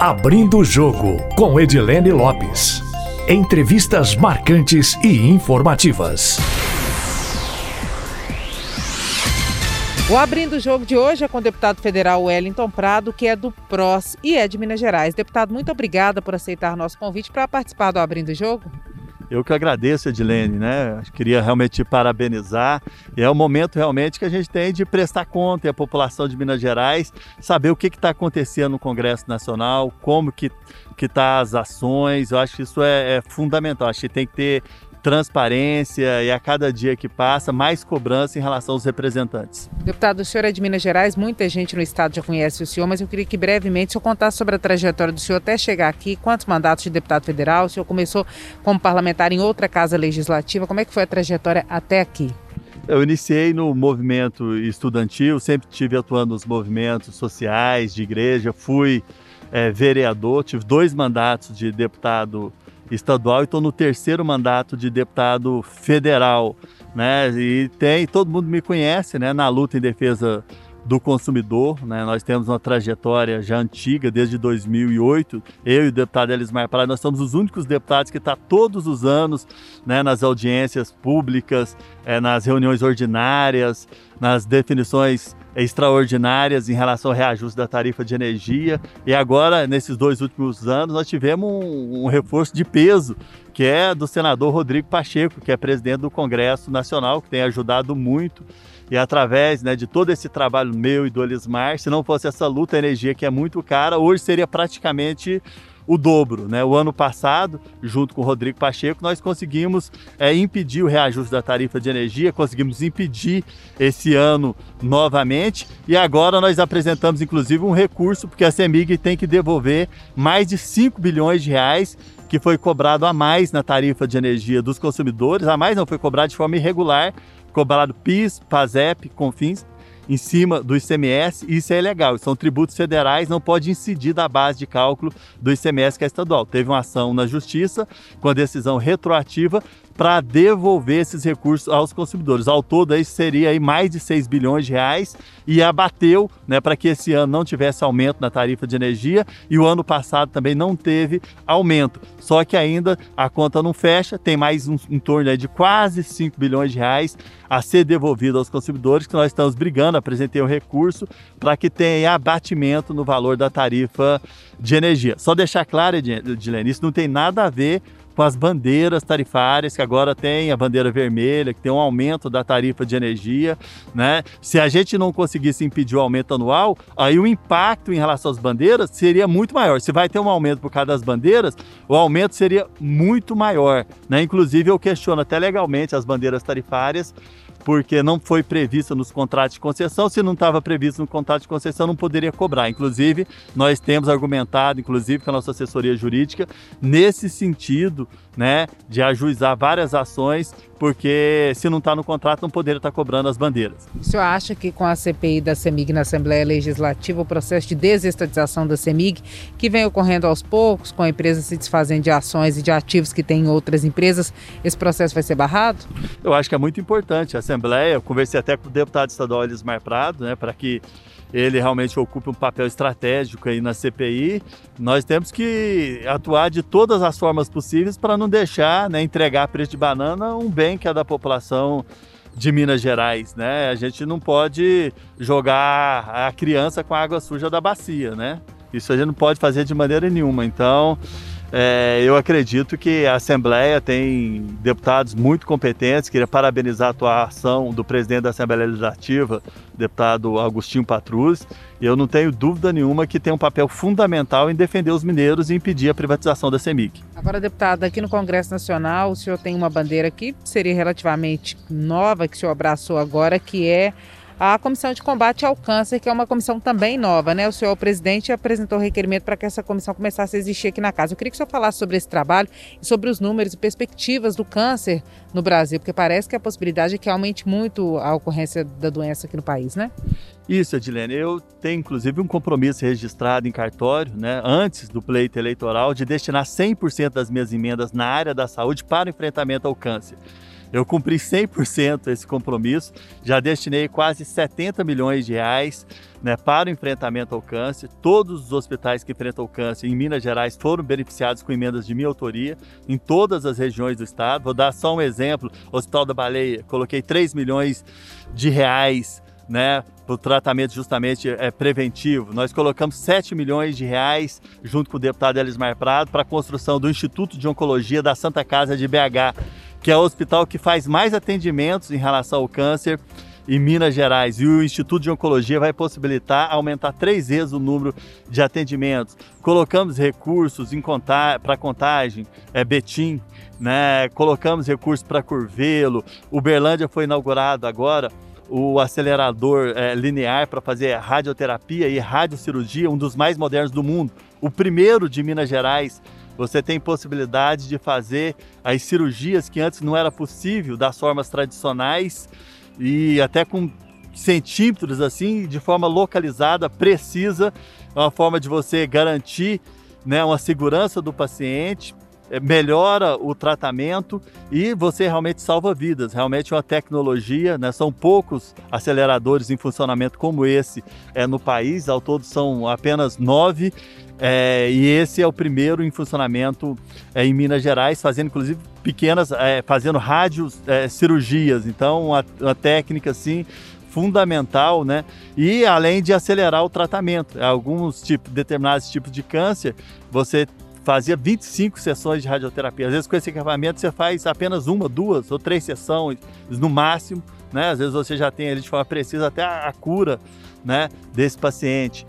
Abrindo o Jogo, com Edilene Lopes. Entrevistas marcantes e informativas. O Abrindo o Jogo de hoje é com o deputado federal Wellington Prado, que é do PROS e é de Minas Gerais. Deputado, muito obrigada por aceitar nosso convite para participar do Abrindo o Jogo. Eu que agradeço, Edilene, né? Queria realmente te parabenizar. E é o momento realmente que a gente tem de prestar conta e a população de Minas Gerais saber o que está acontecendo no Congresso Nacional, como que que tá as ações. Eu acho que isso é, é fundamental. Acho que tem que ter transparência e a cada dia que passa, mais cobrança em relação aos representantes. Deputado, o senhor é de Minas Gerais, muita gente no estado já conhece o senhor, mas eu queria que brevemente o senhor contasse sobre a trajetória do senhor até chegar aqui, quantos mandatos de deputado federal, o senhor começou como parlamentar em outra casa legislativa, como é que foi a trajetória até aqui? Eu iniciei no movimento estudantil, sempre tive atuando nos movimentos sociais, de igreja, fui é, vereador, tive dois mandatos de deputado estadual e estou no terceiro mandato de deputado federal, né? E tem, todo mundo me conhece, né? Na luta em defesa do consumidor, né? Nós temos uma trajetória já antiga, desde 2008. Eu e o deputado Elismar Prado, nós somos os únicos deputados que estão tá todos os anos, né? Nas audiências públicas, é, nas reuniões ordinárias, nas definições extraordinárias em relação ao reajuste da tarifa de energia. E agora, nesses dois últimos anos, nós tivemos um, um, reforço de peso, que é do senador Rodrigo Pacheco, que é presidente do Congresso Nacional, que tem ajudado muito. E através né, de todo esse trabalho meu e do Elismar, se não fosse essa luta, energia que é muito cara, hoje seria praticamente o dobro. Né? O ano passado, junto com o Rodrigo Pacheco, nós conseguimos é, impedir o reajuste da tarifa de energia, conseguimos impedir esse ano novamente e agora nós apresentamos inclusive um recurso, porque a CEMIG tem que devolver mais de 5 bilhões de reais que foi cobrado a mais na tarifa de energia dos consumidores, a mais não foi cobrado de forma irregular, cobrado PIS, PASEP, CONFINS, em cima do ICMS, e isso é ilegal. São tributos federais, não pode incidir da base de cálculo do ICMS que é estadual. Teve uma ação na justiça com a decisão retroativa para devolver esses recursos aos consumidores. Ao todo, aí seria aí mais de 6 bilhões de reais e abateu né, para que esse ano não tivesse aumento na tarifa de energia e o ano passado também não teve aumento. Só que ainda a conta não fecha, tem mais um, em torno de quase 5 bilhões de reais a ser devolvido aos consumidores, que nós estamos brigando, apresentei o um recurso para que tenha abatimento no valor da tarifa de energia. Só deixar claro, Edilene, isso não tem nada a ver com as bandeiras tarifárias, que agora tem a bandeira vermelha, que tem um aumento da tarifa de energia, né? Se a gente não conseguisse impedir o aumento anual, aí o impacto em relação às bandeiras seria muito maior. Se vai ter um aumento por causa das bandeiras, o aumento seria muito maior, né? Inclusive eu questiono até legalmente as bandeiras tarifárias, porque não foi prevista nos contratos de concessão. Se não estava previsto no contrato de concessão, não poderia cobrar. Inclusive, nós temos argumentado, inclusive com a nossa assessoria jurídica, nesse sentido, né, de ajuizar várias ações, porque se não está no contrato, não poderia estar tá cobrando as bandeiras. O senhor acha que com a CPI da CEMIG na Assembleia Legislativa, o processo de desestatização da CEMIG, que vem ocorrendo aos poucos, com a empresa se desfazendo de ações e de ativos que tem em outras empresas, esse processo vai ser barrado? Eu acho que é muito importante. A Assembleia, eu conversei até com o deputado estadual Elismar Prado, né, para que ele realmente ocupe um papel estratégico aí na CPI. Nós temos que atuar de todas as formas possíveis para não deixar, né, entregar preço de banana um bem que é da população de Minas Gerais, né? A gente não pode jogar a criança com a água suja da bacia, né? Isso a gente não pode fazer de maneira nenhuma. Então, é, eu acredito que a Assembleia tem deputados muito competentes. Queria parabenizar a atuação do presidente da Assembleia Legislativa, deputado Agostinho Patrus. Eu não tenho dúvida nenhuma que tem um papel fundamental em defender os mineiros e impedir a privatização da CEMIG. Agora, deputado, aqui no Congresso Nacional, o senhor tem uma bandeira que seria relativamente nova, que o senhor abraçou agora, que é a Comissão de Combate ao Câncer, que é uma comissão também nova, né? O senhor o presidente apresentou requerimento para que essa comissão começasse a existir aqui na casa. Eu queria que o senhor falasse sobre esse trabalho e sobre os números e perspectivas do câncer no Brasil, porque parece que a possibilidade é que aumente muito a ocorrência da doença aqui no país, né? Isso, Edilene. Eu tenho inclusive um compromisso registrado em cartório, né, antes do pleito eleitoral, de destinar 100% das minhas emendas na área da saúde para o enfrentamento ao câncer. Eu cumpri 100% esse compromisso, já destinei quase 70 milhões de reais né, para o enfrentamento ao câncer. Todos os hospitais que enfrentam o câncer em Minas Gerais foram beneficiados com emendas de minha autoria em todas as regiões do estado. Vou dar só um exemplo: Hospital da Baleia, coloquei 3 milhões de reais né, para o tratamento justamente é, preventivo. Nós colocamos 7 milhões de reais, junto com o deputado Elismar Prado, para a construção do Instituto de Oncologia da Santa Casa de BH, que é o hospital que faz mais atendimentos em relação ao câncer em Minas Gerais. E o Instituto de Oncologia vai possibilitar aumentar três vezes o número de atendimentos. Colocamos recursos para contagem, é, Betim, né? colocamos recursos para Curvelo. Uberlândia foi inaugurado agora o acelerador é, linear para fazer radioterapia e radiocirurgia, um dos mais modernos do mundo. O primeiro de Minas Gerais. Você tem possibilidade de fazer as cirurgias que antes não era possível das formas tradicionais e até com centímetros assim, de forma localizada, precisa, é uma forma de você garantir né, uma segurança do paciente, é, melhora o tratamento e você realmente salva vidas. Realmente é uma tecnologia, né? são poucos aceleradores em funcionamento como esse é, no país, ao todo são apenas nove. É, e esse é o primeiro em funcionamento é, em Minas Gerais, fazendo inclusive pequenas, é, fazendo rádios é, cirurgias. Então, uma, uma técnica assim fundamental, né? E além de acelerar o tratamento, alguns tipos, determinados tipos de câncer, você fazia 25 sessões de radioterapia. Às vezes com esse equipamento você faz apenas uma, duas ou três sessões no máximo, né? Às vezes você já tem ali de forma precisa até a cura, né, desse paciente.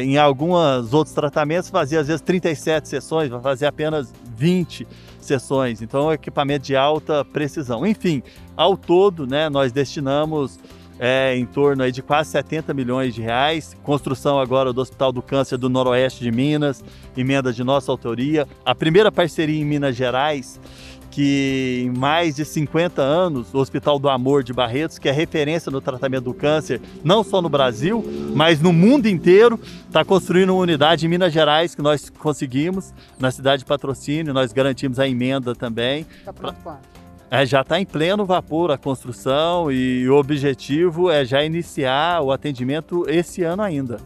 Em alguns outros tratamentos fazia às vezes 37 sessões, vai fazer apenas 20 sessões. Então, é equipamento de alta precisão. Enfim, ao todo, né, nós destinamos é, em torno aí de quase 70 milhões de reais. Construção agora do Hospital do Câncer do Noroeste de Minas, emenda de nossa autoria. A primeira parceria em Minas Gerais, que em mais de 50 anos, o Hospital do Amor de Barretos, que é referência no tratamento do câncer, não só no Brasil, mas no mundo inteiro, está construindo uma unidade em Minas Gerais que nós conseguimos, na cidade de Patrocínio, nós garantimos a emenda também. Está pronto quando? É, já está em pleno vapor a construção e o objetivo é já iniciar o atendimento esse ano ainda.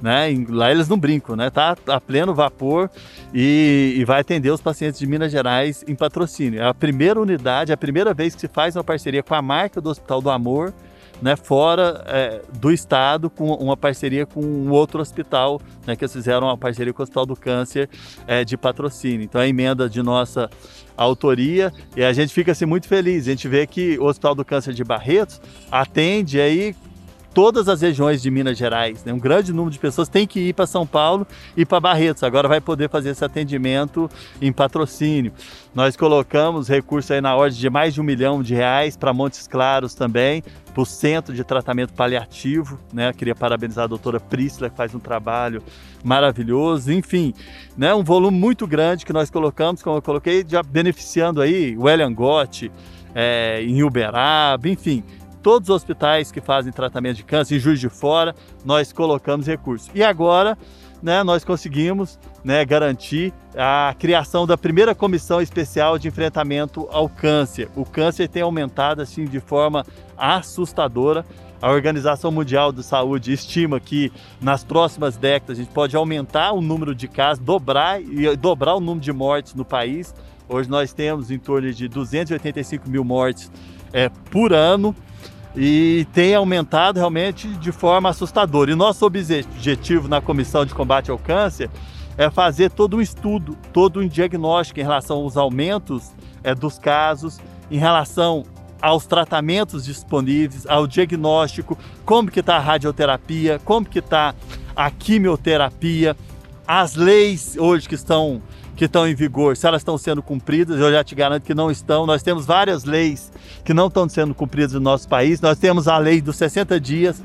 Né? Lá eles não brincam, né? Tá a pleno vapor e, e, vai atender os pacientes de Minas Gerais em patrocínio. É a primeira unidade, é a primeira vez que se faz uma parceria com a marca do Hospital do Amor né, fora é, do estado, com uma parceria com um outro hospital, né, que eles fizeram uma parceria com o Hospital do Câncer é, de patrocínio. Então, a emenda de nossa autoria e a gente fica assim, muito feliz. A gente vê que o Hospital do Câncer de Barretos atende aí todas as regiões de Minas Gerais. Né? Um grande número de pessoas tem que ir para São Paulo e para Barretos. Agora vai poder fazer esse atendimento em patrocínio. Nós colocamos recursos aí na ordem de mais de um milhão de reais para Montes Claros também, para o Centro de Tratamento Paliativo. Né? queria parabenizar a doutora Priscila, que faz um trabalho maravilhoso. Enfim, né? um volume muito grande que nós colocamos, como eu coloquei, já beneficiando aí o Elian Gotti, é, em Uberaba, enfim, todos os hospitais que fazem tratamento de câncer em Juiz de Fora, nós colocamos recursos. E agora, né, nós conseguimos né, garantir a criação da primeira comissão especial de enfrentamento ao câncer. O câncer tem aumentado assim de forma assustadora. A Organização Mundial de Saúde estima que nas próximas décadas a gente pode aumentar o número de casos, dobrar e dobrar o número de mortes no país. Hoje nós temos em torno de 285 mil mortes é, por ano e tem aumentado realmente de forma assustadora. E nosso objetivo na Comissão de Combate ao Câncer é fazer todo um estudo, todo um diagnóstico em relação aos aumentos é, dos casos, em relação aos tratamentos disponíveis, ao diagnóstico, como que está a radioterapia, como que está a quimioterapia, as leis hoje que estão que estão em vigor, se elas estão sendo cumpridas, eu já te garanto que não estão. Nós temos várias leis que não estão sendo cumpridas no nosso país. Nós temos a lei dos 60 dias,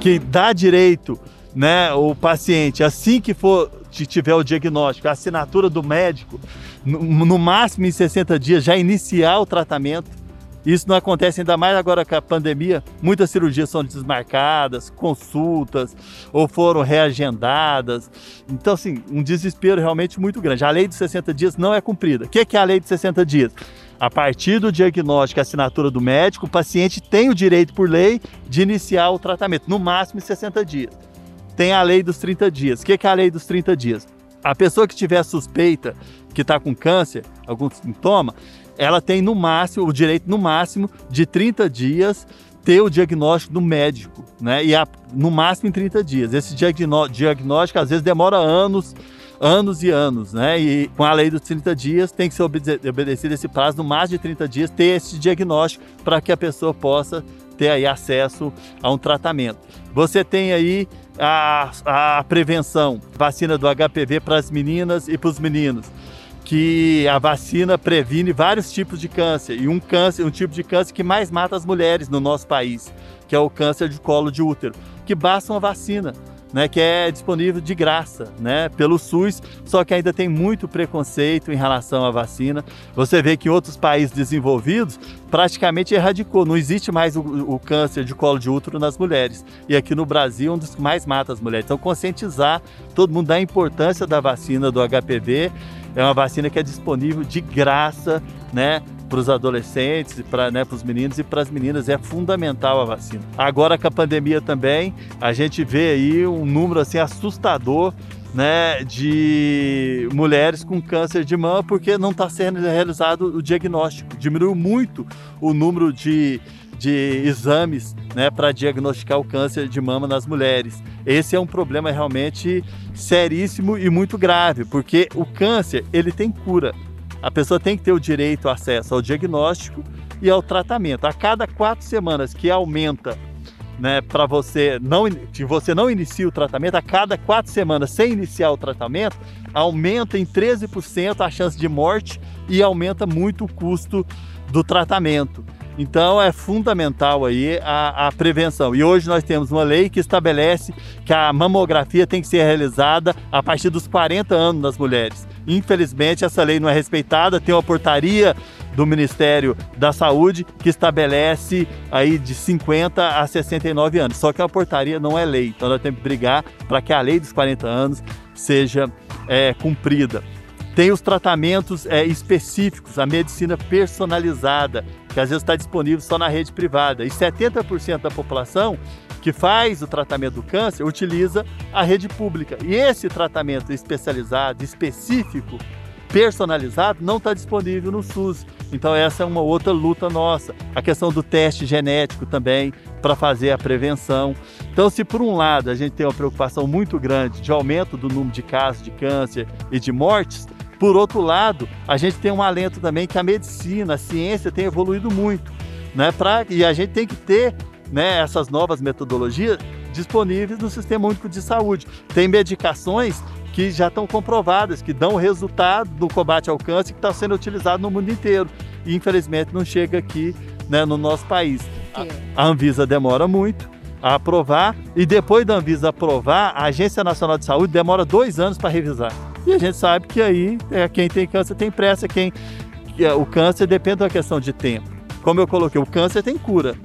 que dá direito né, o paciente, assim que for tiver o diagnóstico, a assinatura do médico, no, no máximo em 60 dias, já iniciar o tratamento Isso não acontece ainda mais agora com a pandemia. Muitas cirurgias são desmarcadas, consultas, ou foram reagendadas. Então, assim, um desespero realmente muito grande. A lei dos 60 dias não é cumprida. O que é a lei dos 60 dias? A partir do diagnóstico e assinatura do médico, o paciente tem o direito, por lei, de iniciar o tratamento, no máximo em 60 dias. Tem a lei dos 30 dias. O que é a lei dos 30 dias? A pessoa que tiver suspeita que está com câncer, algum sintoma, ela tem no máximo, o direito no máximo de 30 dias ter o diagnóstico do médico, né? E a, no máximo em 30 dias. Esse diagnóstico às vezes demora anos, anos e anos, né? E com a lei dos 30 dias tem que ser obedecido esse prazo, no máximo de 30 dias, ter esse diagnóstico para que a pessoa possa ter aí acesso a um tratamento. Você tem aí a, a prevenção, vacina do HPV para as meninas e para os meninos que a vacina previne vários tipos de câncer e um câncer, um tipo de câncer que mais mata as mulheres no nosso país, que é o câncer de colo de útero, que basta uma vacina né, que é disponível de graça, né, pelo SUS, só que ainda tem muito preconceito em relação à vacina. Você vê que em outros países desenvolvidos praticamente erradicou, não existe mais o, o câncer de colo de útero nas mulheres. E aqui no Brasil, um dos que mais mata as mulheres. Então, conscientizar todo mundo da importância da vacina do HPV. É uma vacina que é disponível de graça, né? para os adolescentes, para né, os meninos e para as meninas. É fundamental a vacina. Agora com a pandemia também, a gente vê aí um número assim assustador né, de mulheres com câncer de mama porque não está sendo realizado o diagnóstico. Diminuiu muito o número de, de exames né, para diagnosticar o câncer de mama nas mulheres. Esse é um problema realmente seríssimo e muito grave, porque o câncer ele tem cura a pessoa tem que ter o direito ao acesso ao diagnóstico e ao tratamento. A cada quatro semanas que aumenta né, para você não se você não inicia o tratamento, a cada quatro semanas sem iniciar o tratamento, aumenta em 13% a chance de morte e aumenta muito o custo do tratamento. Então é fundamental aí a, a, prevenção. E hoje nós temos uma lei que estabelece que a mamografia tem que ser realizada a partir dos 40 anos das mulheres. Infelizmente essa lei não é respeitada, tem uma portaria do Ministério da Saúde que estabelece aí de 50 a 69 anos. Só que a portaria não é lei, então nós temos que brigar para que a lei dos 40 anos seja é, cumprida. Tem os tratamentos é, específicos, a medicina personalizada, que às vezes está disponível só na rede privada. E 70% da população que faz o tratamento do câncer utiliza a rede pública. E esse tratamento especializado, específico, personalizado, não está disponível no SUS. Então essa é uma outra luta nossa. A questão do teste genético também para fazer a prevenção. Então, se por um lado a gente tem uma preocupação muito grande de aumento do número de casos de câncer e de mortes, por outro lado, a gente tem um alento também que a medicina, a ciência tem evoluído muito, né? Pra, e a gente tem que ter né, essas novas metodologias disponíveis no Sistema Único de Saúde. Tem medicações que já estão comprovadas, que dão resultado no combate ao câncer, que está sendo utilizado no mundo inteiro. E infelizmente não chega aqui né, no nosso país. A, a Anvisa demora muito a aprovar e depois da Anvisa aprovar, a Agência Nacional de Saúde demora dois anos para revisar. E a gente sabe que aí é, quem tem câncer tem pressa, quem é, o câncer depende da questão de tempo. Como eu coloquei, o câncer tem cura.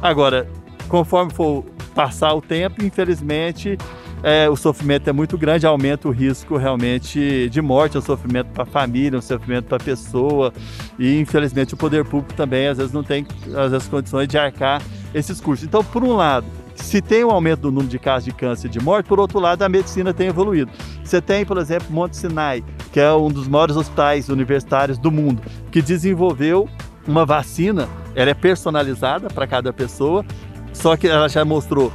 Agora, conforme for passar o tempo, infelizmente, é, o sofrimento é muito grande, aumenta o risco realmente de morte, o sofrimento para a família, o sofrimento para a pessoa e infelizmente o poder público também às vezes não tem às vezes condições de arcar esses custos. Então, por um lado, se tem um aumento do número de casos de câncer e de morte, por outro lado, a medicina tem evoluído. Você tem, por exemplo, Monte Sinai, que é um dos maiores hospitais universitários do mundo, que desenvolveu uma vacina, ela é personalizada para cada pessoa, só que ela já mostrou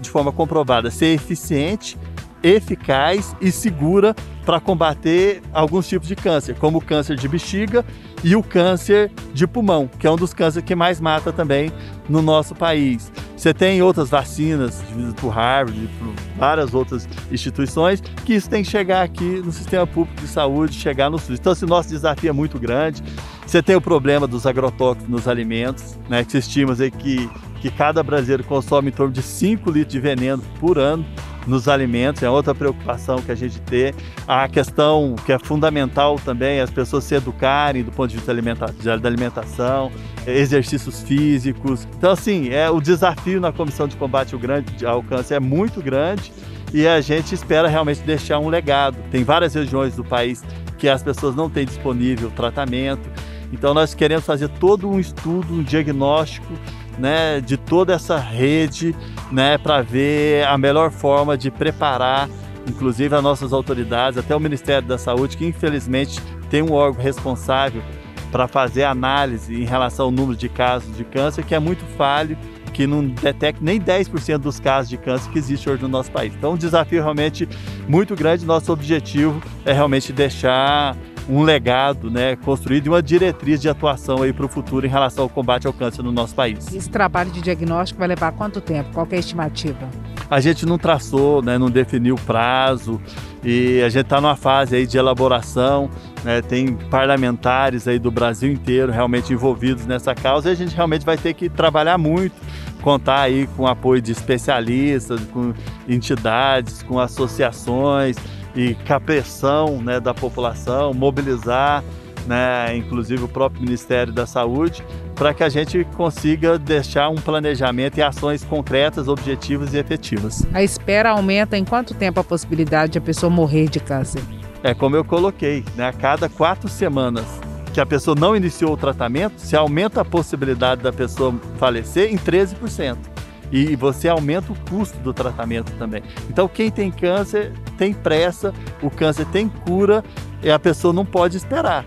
de forma comprovada ser eficiente, eficaz e segura para combater alguns tipos de câncer, como o câncer de bexiga e o câncer de pulmão, que é um dos cânceres que mais mata também no nosso país. Você tem outras vacinas, por Harvard, por várias outras instituições, que isso tem que chegar aqui no sistema público de saúde, chegar no SUS. Então, esse nosso desafio é muito grande. Você tem o problema dos agrotóxicos nos alimentos, né, que se estima que, que cada brasileiro consome em torno de 5 litros de veneno por ano. nos alimentos, é outra preocupação que a gente tem. A questão que é fundamental também, as pessoas se educarem do ponto de vista da alimentação, exercícios físicos. Então, assim, é, o desafio na Comissão de Combate ao, grande, ao Câncer é muito grande e a gente espera realmente deixar um legado. Tem várias regiões do país que as pessoas não têm disponível tratamento. Então nós queremos fazer todo um estudo, um diagnóstico né, de toda essa rede né, para ver a melhor forma de preparar, inclusive as nossas autoridades, até o Ministério da Saúde, que infelizmente tem um órgão responsável para fazer análise em relação ao número de casos de câncer, que é muito falho, que não detecta nem 10% dos casos de câncer que existe hoje no nosso país. Então, um desafio realmente muito grande. Nosso objetivo é realmente deixar um legado né, construído e uma diretriz de atuação para o futuro em relação ao combate ao câncer no nosso país. Esse trabalho de diagnóstico vai levar quanto tempo? Qual é a estimativa? A gente não traçou, né, não definiu prazo e a gente está numa fase aí de elaboração. Né, tem parlamentares aí do Brasil inteiro realmente envolvidos nessa causa e a gente realmente vai ter que trabalhar muito contar aí com o apoio de especialistas, com entidades, com associações, e com a pressão né, da população, mobilizar, né, inclusive o próprio Ministério da Saúde, para que a gente consiga deixar um planejamento e ações concretas, objetivas e efetivas. A espera aumenta em quanto tempo a possibilidade de a pessoa morrer de câncer? É como eu coloquei, né, a cada quatro semanas que a pessoa não iniciou o tratamento, se aumenta a possibilidade da pessoa falecer em 13% e você aumenta o custo do tratamento também. Então, quem tem câncer tem pressa, o câncer tem cura e a pessoa não pode esperar.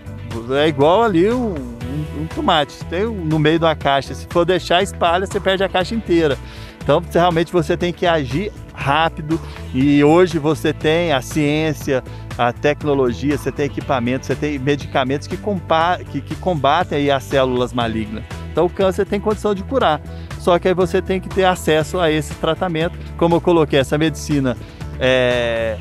É igual ali um, um, um tomate, tem um, no meio uma caixa. Se for deixar espalha, você perde a caixa inteira. Então, realmente você tem que agir rápido e hoje você tem a ciência, a tecnologia, você tem equipamentos, você tem medicamentos que, que, que combatem as células malignas. Então o câncer tem condição de curar. Só que aí você tem que ter acesso a esse tratamento. Como eu coloquei, essa medicina é,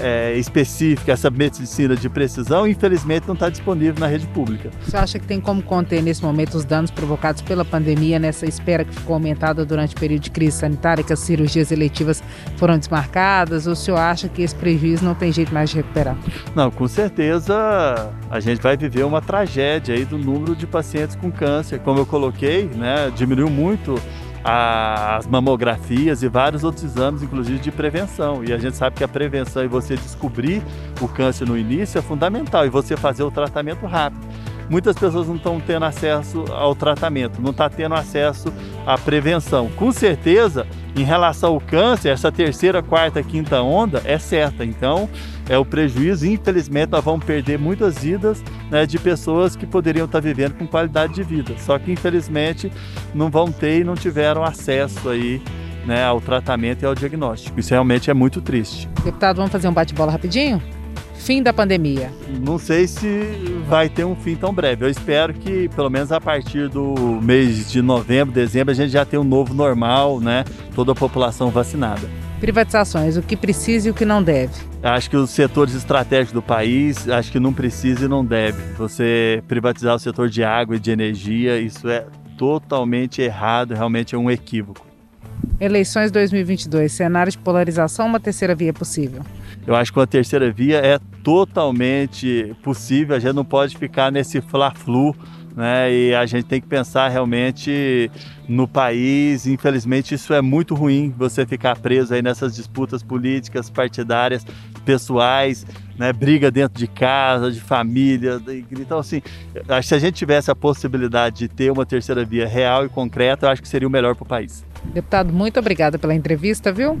é, específica, essa medicina de precisão, infelizmente não está disponível na rede pública. Você acha que tem como conter nesse momento os danos provocados pela pandemia, nessa espera que ficou aumentada durante o período de crise sanitária, que as cirurgias eletivas foram desmarcadas? Ou o senhor acha que esse prejuízo não tem jeito mais de recuperar? Não, com certeza a gente vai viver uma tragédia aí do número de pacientes com câncer. Como eu coloquei, né, diminuiu muito as mamografias e vários outros exames, inclusive de prevenção. E a gente sabe que a prevenção e você descobrir o câncer no início é fundamental e você fazer o tratamento rápido. Muitas pessoas não estão tendo acesso ao tratamento, não estão tá tendo acesso à prevenção. Com certeza, em relação ao câncer, essa terceira, quarta, quinta onda é certa. Então, é o prejuízo. Infelizmente, nós vamos perder muitas vidas né, de pessoas que poderiam estar vivendo com qualidade de vida. Só que, infelizmente, não vão ter e não tiveram acesso aí né, ao tratamento e ao diagnóstico. Isso realmente é muito triste. Deputado, vamos fazer um bate-bola rapidinho? Fim da pandemia. Não sei se vai ter um fim tão breve. Eu espero que, pelo menos a partir do mês de novembro, dezembro, a gente já tenha um novo normal, né? Toda a população vacinada. Privatizações, o que precisa e o que não deve. Acho que os setores estratégicos do país, acho que não precisa e não deve. Você privatizar o setor de água e de energia, isso é totalmente errado, realmente é um equívoco. Eleições 2022, cenário de polarização, uma terceira via possível? Eu acho que uma terceira via é totalmente possível, a gente não pode ficar nesse fla-flu né? E a gente tem que pensar realmente no país. Infelizmente, isso é muito ruim, você ficar preso aí nessas disputas políticas, partidárias, pessoais, né? Briga dentro de casa, de família. Então, assim, se a gente tivesse a possibilidade de ter uma terceira via real e concreta, eu acho que seria o melhor para o país. Deputado, muito obrigada pela entrevista, viu?